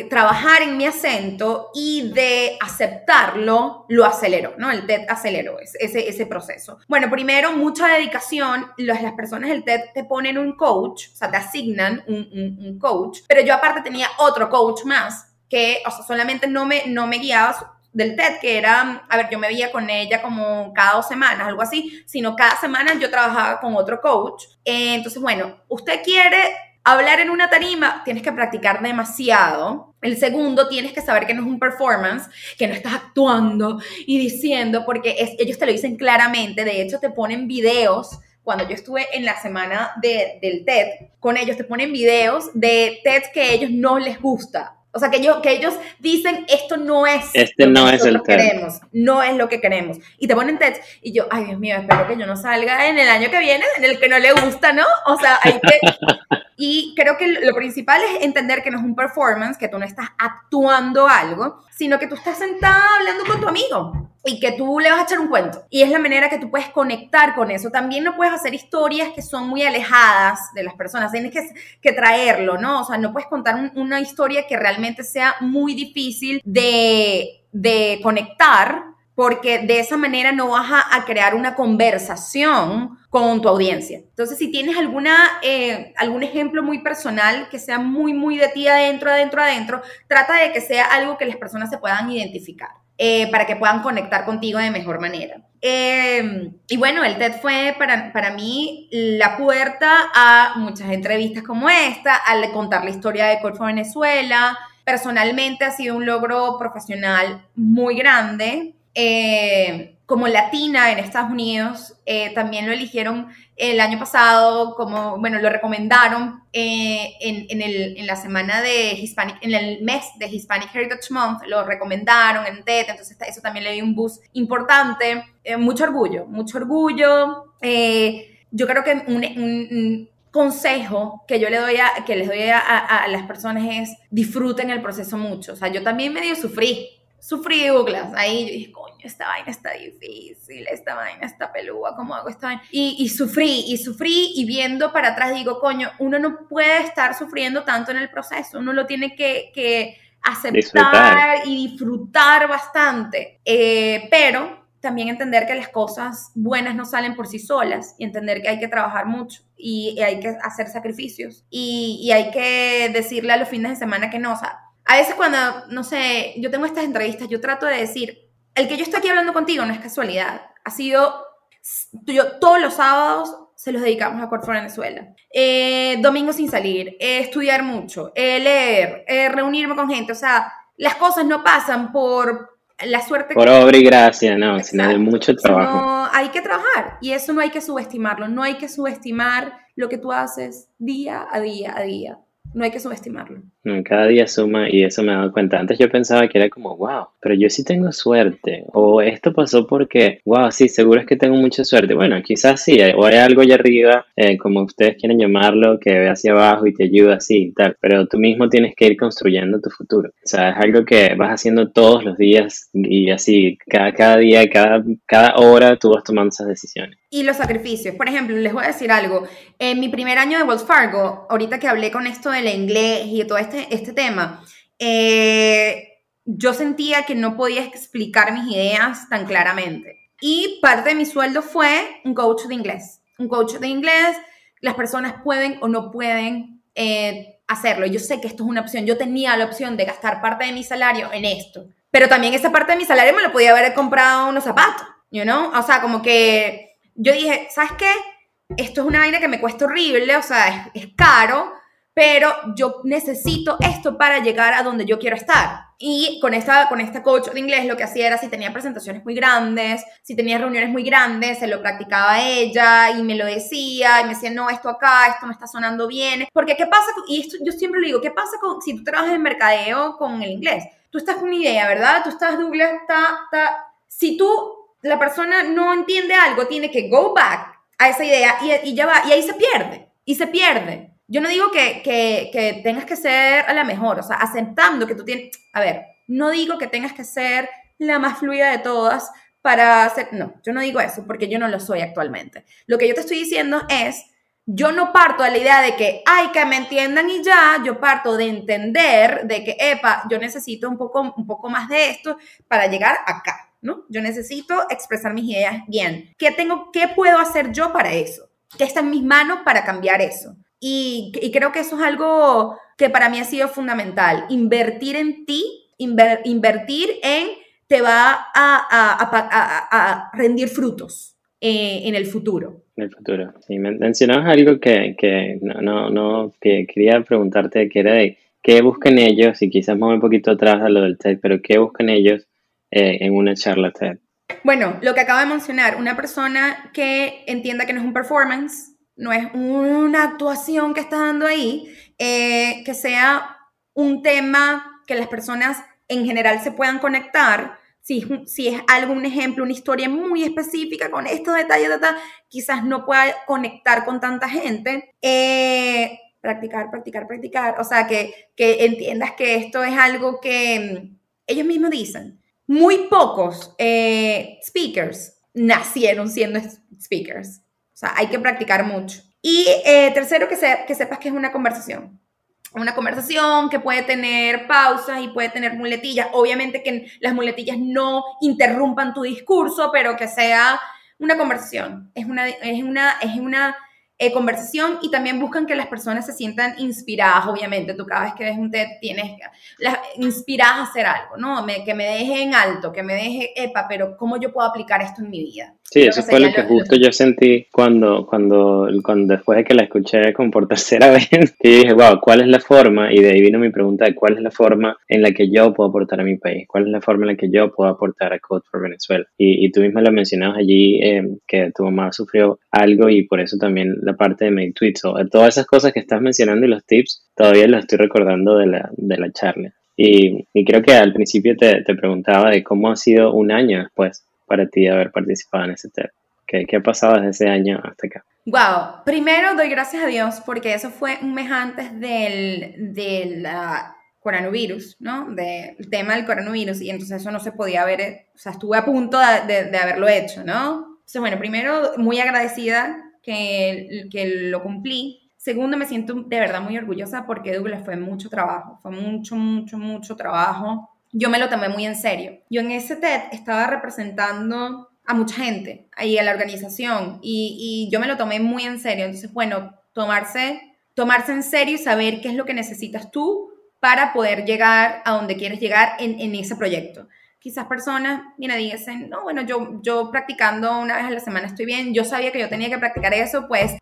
trabajar en mi acento y de aceptarlo, lo aceleró, ¿no? El TED aceleró ese, ese proceso. Bueno, primero, mucha dedicación. Las, las personas del TED te ponen un coach, o sea, te asignan un, un, coach, pero yo aparte tenía otro coach más que, o sea, solamente no me, no me guiaba del TED, que era, a ver, yo me veía con ella como cada dos semanas, algo así, sino cada semana yo trabajaba con otro coach. Eh, entonces, bueno, usted quiere Hablar en una tarima tienes que practicar demasiado. El segundo, tienes que saber que no es un performance, que no estás actuando y diciendo, porque ellos te lo dicen claramente. De hecho, te ponen videos. Cuando yo estuve en la semana del TED con ellos, te ponen videos de TED que a ellos no les gusta. O sea, que ellos, que ellos dicen, esto no es este lo no que es el queremos, no es lo que queremos. Y te ponen TED y yo, ay Dios mío, espero que yo no salga en el año que viene, en el que no le gusta, ¿no? O sea, hay que... Y creo que lo principal es entender que no es un performance, que tú no estás actuando algo, sino que tú estás sentada hablando con tu amigo y que tú le vas a echar un cuento. Y es la manera que tú puedes conectar con eso. También no puedes hacer historias que son muy alejadas de las personas, tienes que, que traerlo, ¿no? O sea, no puedes contar una historia que realmente sea muy difícil de, de conectar porque de esa manera no vas a, crear una conversación con tu audiencia. Entonces, si tienes alguna, eh, algún ejemplo muy personal que sea muy, muy de ti adentro, adentro, adentro, trata de que sea algo que las personas se puedan identificar. Eh, para que puedan conectar contigo de mejor manera. Em, y bueno, el TED fue para, para mí la puerta a muchas entrevistas como esta, al contar la historia de Corfo Venezuela. Personalmente ha sido un logro profesional muy grande. Eh, como latina en Estados Unidos, eh, también lo eligieron el año pasado, como, bueno, lo recomendaron eh, en, el, en, la semana de Hispanic, en el mes de Hispanic Heritage Month, lo recomendaron en TED, entonces eso también le dio un boost importante, mucho orgullo, mucho orgullo. yo creo que un, consejo que yo le doy a, que les doy a, a, las personas es disfruten el proceso mucho. O sea, yo también medio sufrí sufrí Douglas. Ahí yo dije, coño, esta vaina está difícil, esta vaina está pelúa, ¿cómo hago esta vaina? Y, y, sufrí, y sufrí, y viendo para atrás digo, coño, uno no puede estar sufriendo tanto en el proceso, uno lo tiene que, que aceptar y disfrutar bastante. Eh, pero también entender que las cosas buenas no salen por sí solas y entender que hay que trabajar mucho y, hay que hacer sacrificios y, y, hay que decirle a los fines de semana que no. O sea, a veces cuando, no sé, yo tengo estas entrevistas, yo trato de decir, el que yo estoy aquí hablando contigo no es casualidad, ha sido, yo todos los sábados se los dedicamos a Corfo Venezuela. Eh, domingo sin salir, eh, estudiar mucho, eh, leer, reunirme con gente, o sea, las cosas no pasan por la suerte. Por obra y gracia, no, sino de mucho trabajo. No, hay que trabajar y eso no hay que subestimarlo, no hay que subestimar lo que tú haces día a día a día. No hay que subestimarlo. Cada día suma y eso me he dado cuenta. Antes yo pensaba que era como, wow, pero yo sí tengo suerte. O esto pasó porque, wow, sí, seguro es que tengo mucha suerte. Bueno, quizás sí, o hay algo allá arriba, eh, como ustedes quieren llamarlo, que ve hacia abajo y te ayuda así y tal. Pero tú mismo tienes que ir construyendo tu futuro. O sea, es algo que vas haciendo todos los días y así, cada, cada día, cada, cada hora tú vas tomando esas decisiones. Y los sacrificios. Por ejemplo, les voy a decir algo. En mi primer año de Wells Fargo, ahorita que hablé con esto del inglés y todo este, este tema, eh, yo sentía que no podía explicar mis ideas tan claramente. Y parte de mi sueldo fue un coach de inglés. Un coach de inglés, las personas pueden o no pueden eh, hacerlo. Yo sé que esto es una opción. Yo tenía la opción de gastar parte de mi salario en esto. Pero también esa parte de mi salario me lo podía haber comprado unos zapatos, you know? O sea, como que yo dije, ¿sabes qué? Esto es una vaina que me cuesta horrible, o sea, es, caro, pero yo necesito esto para llegar a donde yo quiero estar. Y con esta, con esta coach de inglés lo que hacía era si tenía presentaciones muy grandes, si tenía reuniones muy grandes, se lo practicaba ella y me lo decía y me decía, no, esto acá, esto me está sonando bien. Porque ¿qué pasa? Y esto yo siempre le digo, ¿qué pasa con, si tú trabajas en mercadeo con el inglés? Tú estás con una idea, ¿verdad? Tú estás, Douglas, está, está. Si tú la persona no entiende algo, tiene que go back a esa idea y, ya va, y ahí se pierde, y se pierde. Yo no digo que, que, tengas que ser a la mejor, o sea, aceptando que tú tienes, a ver, no digo que tengas que ser la más fluida de todas para hacer, no, yo no digo eso porque yo no lo soy actualmente. Lo que yo te estoy diciendo es, yo no parto de la idea de que, ay, que me entiendan y ya, yo parto de entender de que, epa, yo necesito un poco, un poco más de esto para llegar acá. ¿no? Yo necesito expresar mis ideas bien. ¿Qué, tengo, qué puedo hacer yo para eso? ¿Qué está en mis manos para cambiar eso? Y, creo que eso es algo que para mí ha sido fundamental. Invertir en ti, invertir en te va a, rendir frutos eh, en el futuro. En el futuro. Sí, mencionabas algo que, no, no, que quería preguntarte, que era de qué buscan ellos, y quizás mover un poquito atrás a lo del TED, pero qué buscan ellos eh, en una charla TED? Bueno, lo que acabo de mencionar, una persona que entienda que no es un performance, no es una actuación que está dando ahí, eh, que sea un tema que las personas en general se puedan conectar. Si, si es algún ejemplo, una historia muy específica con estos detalles, quizás no pueda conectar con tanta gente. Eh, practicar, practicar, practicar. O sea, que, que entiendas que esto es algo que mm, ellos mismos dicen muy pocos eh, speakers nacieron siendo speakers. Sea, hay que practicar mucho. Y eh, tercero, que, que sepas que es una conversación. Una conversación que puede tener pausas y puede tener muletillas. Obviamente que las muletillas no interrumpan tu discurso, pero que sea una conversación. Es una, es una, es una eh, conversación y también buscan que las personas se sientan inspiradas, obviamente. Tú cada vez que ves un TED tienes las, inspiradas a hacer algo, ¿no? que me deje en alto, que me deje, epa, pero ¿cómo yo puedo aplicar esto en mi vida? Sí, eso fue lo que justo yo sentí cuando, cuando, cuando después de que la escuché como por tercera vez, y dije, wow, ¿cuál es la forma? Y de ahí vino mi pregunta de cuál es la forma en la que yo puedo aportar a mi país, cuál es la forma en la que yo puedo aportar a Code for Venezuela. Y, y tú misma lo mencionabas allí, eh, que tu mamá sufrió algo y por eso también parte de mi tweets o todas esas cosas que estás mencionando y los tips, todavía los estoy recordando de la, de la charla. Y, y, creo que al principio te, te, preguntaba de cómo ha sido un año después para ti haber participado en ese TED. ¿Qué, ¿Qué, ha pasado desde ese año hasta acá? Wow, primero doy gracias a Dios porque eso fue un mes antes del, del coronavirus, ¿no? Del tema del coronavirus y entonces eso no se podía ver, o sea, estuve a punto de, de, de haberlo hecho, ¿no? Entonces, bueno, primero muy agradecida que, que lo cumplí. Segundo, me siento de verdad muy orgullosa porque Douglas fue mucho trabajo, fue mucho, mucho, mucho trabajo. Yo me lo tomé muy en serio. Yo en ese TED estaba representando a mucha gente ahí a la organización y, y yo me lo tomé muy en serio. Entonces, bueno, tomarse, tomarse en serio y saber qué es lo que necesitas tú para poder llegar a donde quieres llegar en, en ese proyecto. Quizás personas, mira, dicen, no, bueno, yo, yo practicando una vez a la semana estoy bien, yo sabía que yo tenía que practicar eso, pues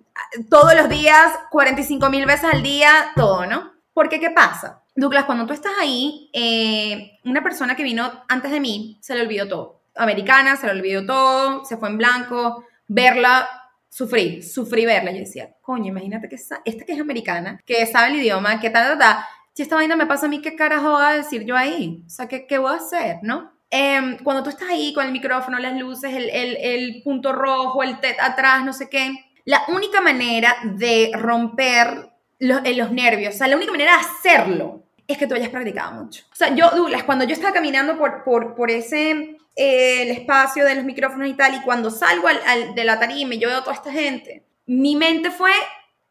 todos los días, 45 mil veces al día, todo, ¿no? Porque, ¿qué pasa? Douglas, cuando tú estás ahí, eh, una persona que vino antes de mí se le olvidó todo. Americana, se le olvidó todo, se fue en blanco. Verla, sufrí, sufrí verla. Yo decía, coño, imagínate que esta, que es americana, que sabe el idioma, que tal, tal, tal. Si esta vaina me pasa a mí, ¿qué carajo voy a decir yo ahí? O sea, ¿qué, qué voy a hacer, no? Em, cuando tú estás ahí con el micrófono, las luces, el, el, punto rojo, el TED atrás, no sé qué, la única manera de romper los, los nervios, o sea, la única manera de hacerlo es que tú hayas practicado mucho. O sea, yo, Douglas, cuando yo estaba caminando por, por, por ese eh, el espacio de los micrófonos y tal, y cuando salgo al, de la tarima y yo veo a toda esta gente, mi mente fue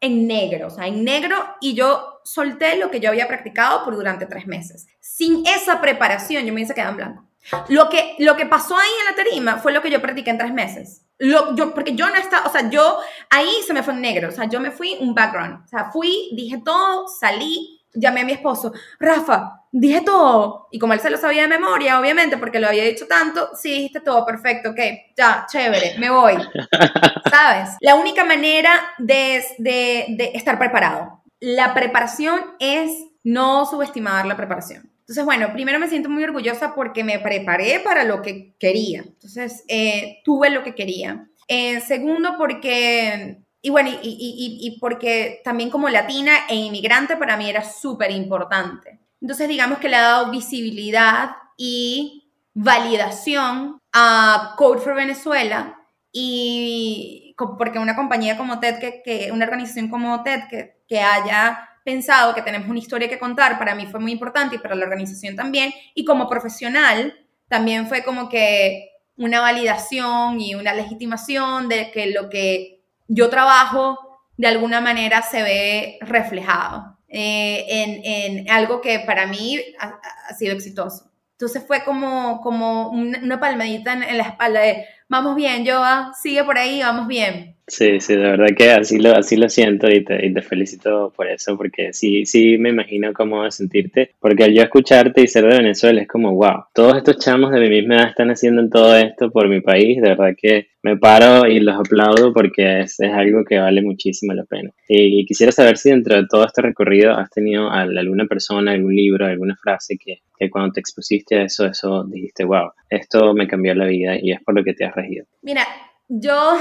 en negro, o sea, en negro, y yo solté lo que yo había practicado por durante tres meses. Sin esa preparación, yo me hice quedar en blanco. Lo que, lo que pasó ahí en la tarima fue lo que yo practiqué en tres meses. Lo, yo, porque yo no estaba, o sea, yo ahí se me fue en negro, o sea, yo me fui un background, o sea, fui, dije todo, salí, llamé a mi esposo, Rafa, dije todo. Y como él se lo sabía de memoria, obviamente, porque lo había dicho tanto, sí, dijiste todo, perfecto, ok, ya, chévere, me voy. ¿Sabes? La única manera de, de, de estar preparado. La preparación es no subestimar la preparación. Entonces, bueno, primero me siento muy orgullosa porque me preparé para lo que quería. Entonces, eh, tuve lo que quería. Eh, segundo, porque y bueno, y, y, y, porque también como latina e inmigrante para mí era súper importante. Entonces digamos que le ha dado visibilidad y validación a Code for Venezuela y porque una compañía como TED, que, que una organización como TED que, que haya pensado que tenemos una historia que contar, para mí fue muy importante y para la organización también. Y como profesional, también fue como que una validación y una legitimación de que lo que yo trabajo de alguna manera se ve reflejado eh, en, algo que para mí ha, sido exitoso. Entonces fue como, como una, palmadita en, la espalda de, vamos bien, Joa, sigue por ahí, vamos bien. Sí, sí, de verdad que así lo, así lo siento y te, y te felicito por eso, porque sí, sí me imagino cómo sentirte, porque al yo escucharte y ser de Venezuela es como, wow, todos estos chamos de mi misma edad están haciendo todo esto por mi país, de verdad que me paro y los aplaudo porque es, es algo que vale muchísimo la pena. Y, quisiera saber si dentro de todo este recorrido has tenido alguna persona, algún libro, alguna frase que, que cuando te expusiste a eso, eso dijiste, wow, esto me cambió la vida y es por lo que te has regido. Mira, yo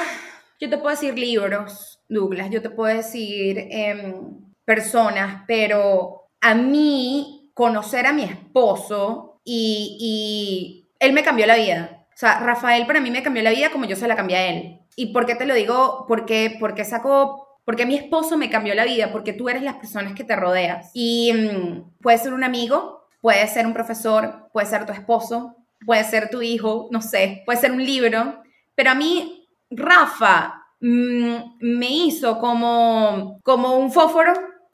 yo te puedo decir libros, Douglas, yo te puedo decir em, personas, pero a mí conocer a mi esposo y, y él me cambió la vida. O sea, Rafael para mí me cambió la vida como yo se la cambié a él. ¿Y por qué te lo digo? Porque, porque sacó porque mi esposo me cambió la vida, porque tú eres las personas que te rodeas. Y mm, puede ser un amigo, puede ser un profesor, puede ser tu esposo, puede ser tu hijo, no sé, puede ser un libro. Pero a mí Rafa mm, me hizo como, como un fósforo,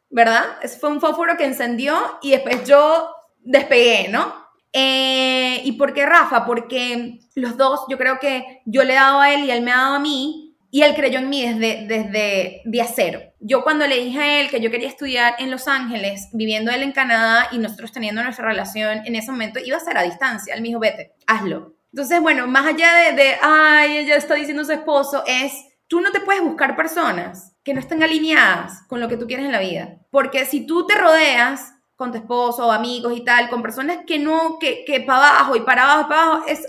¿verdad? Fue un fósforo que encendió y después yo despegué, ¿no? Eh, ¿Y por qué Rafa? Porque los dos, yo creo que yo le he dado a él y él me ha dado a mí y él creyó en mí desde, desde día cero. Yo cuando le dije a él que yo quería estudiar en Los Ángeles, viviendo él en Canadá y nosotros teniendo nuestra relación en ese momento, iba a ser a distancia. Él me dijo, vete, hazlo. Entonces, bueno, más allá de, de, ay, ella está diciendo su esposo, es, tú no te puedes buscar personas que no estén alineadas con lo que tú quieres en la vida. Porque si tú te rodeas con tu esposo amigos y tal, con personas que no, que, que para abajo y para abajo, para abajo, es,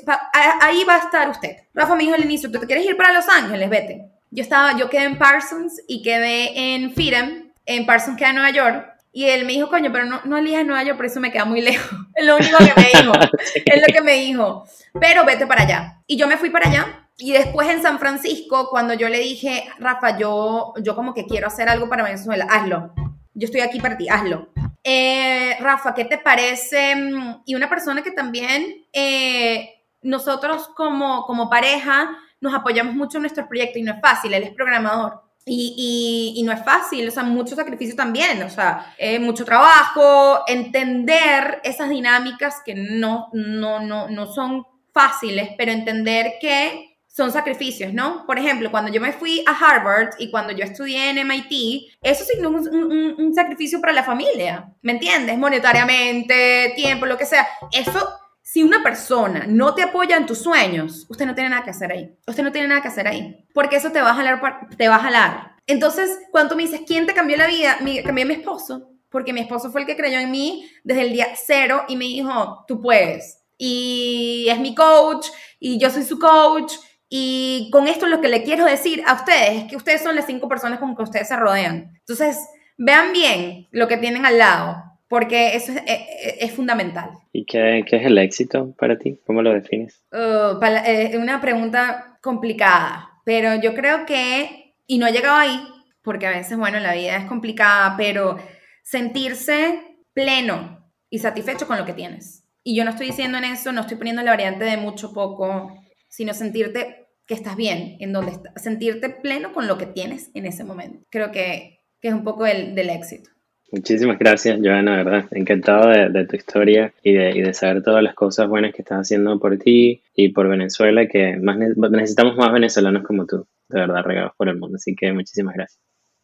ahí va a estar usted. Rafa me dijo al inicio, ¿tú te quieres ir para Los Ángeles? Vete. Yo estaba, yo quedé en Parsons y quedé en FIREM, en Parsons queda en Nueva York, y él me dijo, coño, pero no, no elijas Nueva York, por eso me queda muy lejos. Es lo único que me dijo. es lo que me dijo. Pero vete para allá. Y yo me fui para allá. Y después en San Francisco, cuando yo le dije, Rafa, yo, yo como que quiero hacer algo para Venezuela, hazlo. Yo estoy aquí para ti, hazlo. Eh, Rafa, ¿qué te parece? Y una persona que también eh, nosotros como, como pareja nos apoyamos mucho en nuestro proyecto y no es fácil, él es programador. Y, y, no es fácil, o sea, mucho sacrificio también, o sea, eh, mucho trabajo, entender esas dinámicas que no, no, no, no son fáciles, pero entender que son sacrificios, ¿no? Por ejemplo, cuando yo me fui a Harvard y cuando yo estudié en MIT, eso significó un, un, sacrificio para la familia, ¿me entiendes? Monetariamente, tiempo, lo que sea. Eso, si una persona no te apoya en tus sueños, usted no tiene nada que hacer ahí. Usted no tiene nada que hacer ahí. Porque eso te va a jalar, te va a jalar. Entonces, cuando me dices, ¿quién te cambió la vida? Me cambió mi esposo. Porque mi esposo fue el que creyó en mí desde el día cero y me dijo, tú puedes. Y es mi coach y yo soy su coach y con esto lo que le quiero decir a ustedes es que ustedes son las cinco personas con que ustedes se rodean. Entonces, vean bien lo que tienen al lado, porque eso es, fundamental. ¿Y qué, qué, es el éxito para ti? ¿Cómo lo defines? Uh, es una pregunta complicada, pero yo creo que, y no he llegado ahí, porque a veces, bueno, la vida es complicada, pero sentirse pleno y satisfecho con lo que tienes. Y yo no estoy diciendo en eso, no estoy poniendo la variante de mucho, poco, sino sentirte que estás bien, en donde estás, sentirte pleno con lo que tienes en ese momento. Creo que, que es un poco el, del éxito. Muchísimas gracias, Joana, verdad. Encantado de, tu historia y de, y de, saber todas las cosas buenas que estás haciendo por ti y por Venezuela, que más necesitamos más venezolanos como tú, de verdad, regados por el mundo. Así que muchísimas gracias.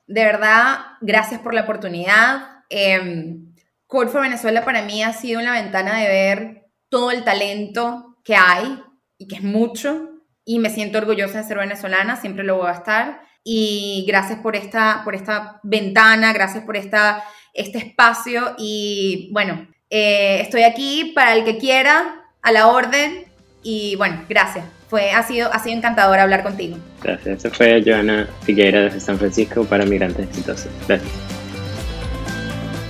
De verdad, gracias por la oportunidad. Eh, Code for Venezuela para mí ha sido una ventana de ver todo el talento que hay y que es mucho y me siento orgullosa de ser venezolana, siempre lo voy a estar y gracias por esta, por esta ventana, gracias por esta, este espacio y bueno, eh, estoy aquí para el que quiera, a la orden y bueno, gracias. Fue, ha, sido, ha sido encantador hablar contigo. Gracias. Eso fue Joana Figueira desde San Francisco para Migrantes Exitosos. Gracias.